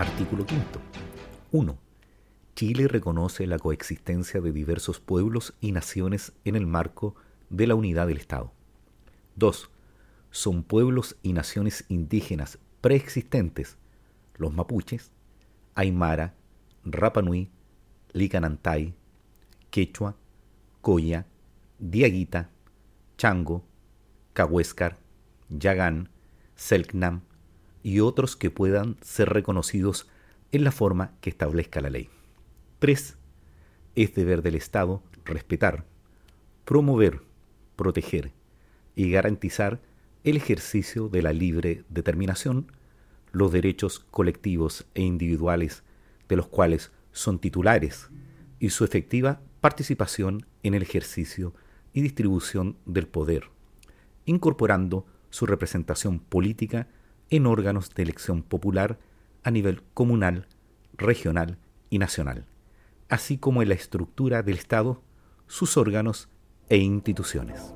Artículo 5. 1. Chile reconoce la coexistencia de diversos pueblos y naciones en el marco de la unidad del Estado. 2. Son pueblos y naciones indígenas preexistentes, los mapuches, aymara, rapanui, licanantay, quechua, coya, diaguita, chango, cahuéscar, yagán, selknam, y otros que puedan ser reconocidos en la forma que establezca la ley. 3. Es deber del Estado respetar, promover, proteger y garantizar el ejercicio de la libre determinación, los derechos colectivos e individuales de los cuales son titulares y su efectiva participación en el ejercicio y distribución del poder, incorporando su representación política en órganos de elección popular a nivel comunal, regional y nacional, así como en la estructura del Estado, sus órganos e instituciones.